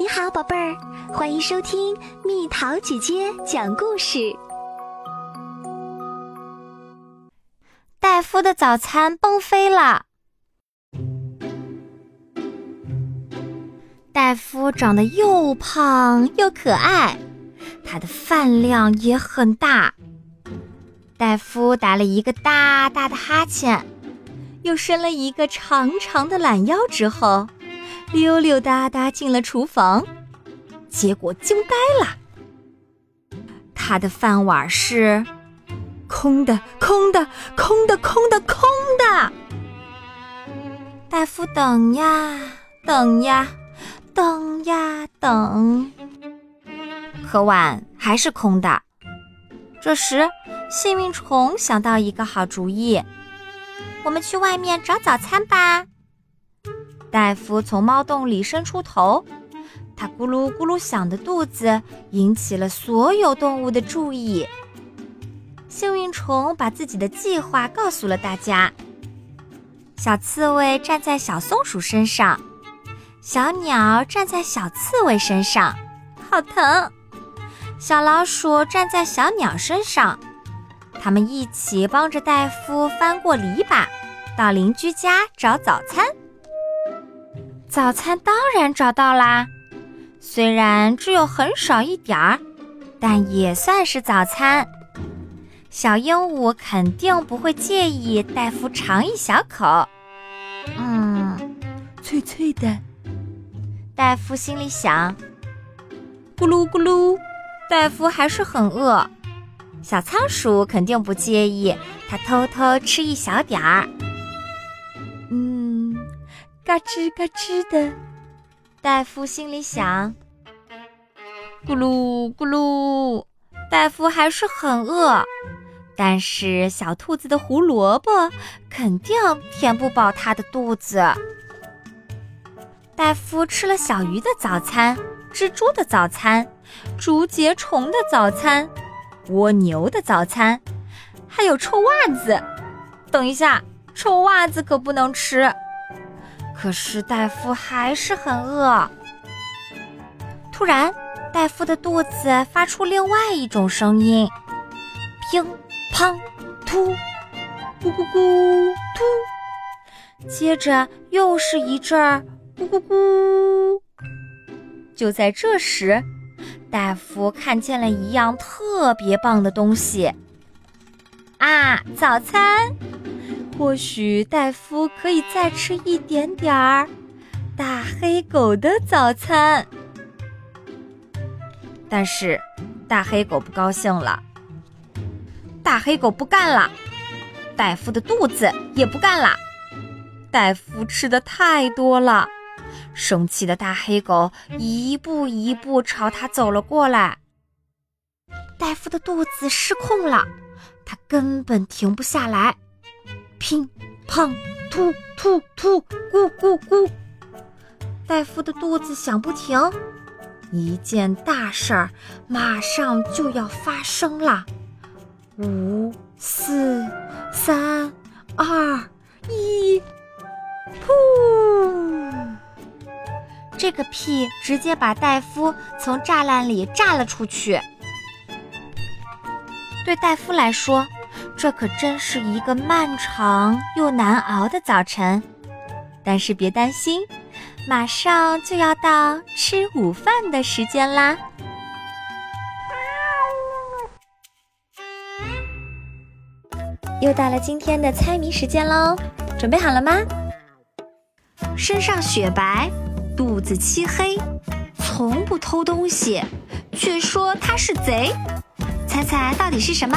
你好，宝贝儿，欢迎收听蜜桃姐姐讲故事。戴夫的早餐崩飞了。戴夫长得又胖又可爱，他的饭量也很大。戴夫打了一个大大的哈欠，又伸了一个长长的懒腰之后。溜溜达达进了厨房，结果惊呆了。他的饭碗是空的，空的，空的，空的，空的。大夫等呀等呀等呀等，可碗还是空的。这时，幸运虫想到一个好主意：我们去外面找早餐吧。戴夫从猫洞里伸出头，他咕噜咕噜响的肚子引起了所有动物的注意。幸运虫把自己的计划告诉了大家。小刺猬站在小松鼠身上，小鸟站在小刺猬身上，好疼。小老鼠站在小鸟身上，他们一起帮着戴夫翻过篱笆，到邻居家找早餐。早餐当然找到啦，虽然只有很少一点儿，但也算是早餐。小鹦鹉肯定不会介意戴夫尝一小口。嗯，脆脆的。戴夫心里想。咕噜咕噜，戴夫还是很饿。小仓鼠肯定不介意，它偷偷吃一小点儿。嘎吱嘎吱的，戴夫心里想。咕噜咕噜，戴夫还是很饿，但是小兔子的胡萝卜肯定填不饱他的肚子。戴夫吃了小鱼的早餐、蜘蛛的早餐、竹节虫的早餐、蜗牛的早餐，还有臭袜子。等一下，臭袜子可不能吃。可是戴夫还是很饿。突然，戴夫的肚子发出另外一种声音：乒乓突，咕咕咕突。接着又是一阵儿咕咕咕。就在这时，戴夫看见了一样特别棒的东西。啊，早餐！或许戴夫可以再吃一点点儿大黑狗的早餐，但是大黑狗不高兴了。大黑狗不干了，戴夫的肚子也不干了。戴夫吃的太多了，生气的大黑狗一步一步朝他走了过来。戴夫的肚子失控了，他根本停不下来。乒乓突突突，咕咕咕！戴夫的肚子响不停，一件大事儿马上就要发生了。五、四、三、二、一，噗！这个屁直接把戴夫从栅栏里炸了出去。对戴夫来说。这可真是一个漫长又难熬的早晨，但是别担心，马上就要到吃午饭的时间啦！又到了今天的猜谜时间喽，准备好了吗？身上雪白，肚子漆黑，从不偷东西，却说他是贼，猜猜到底是什么？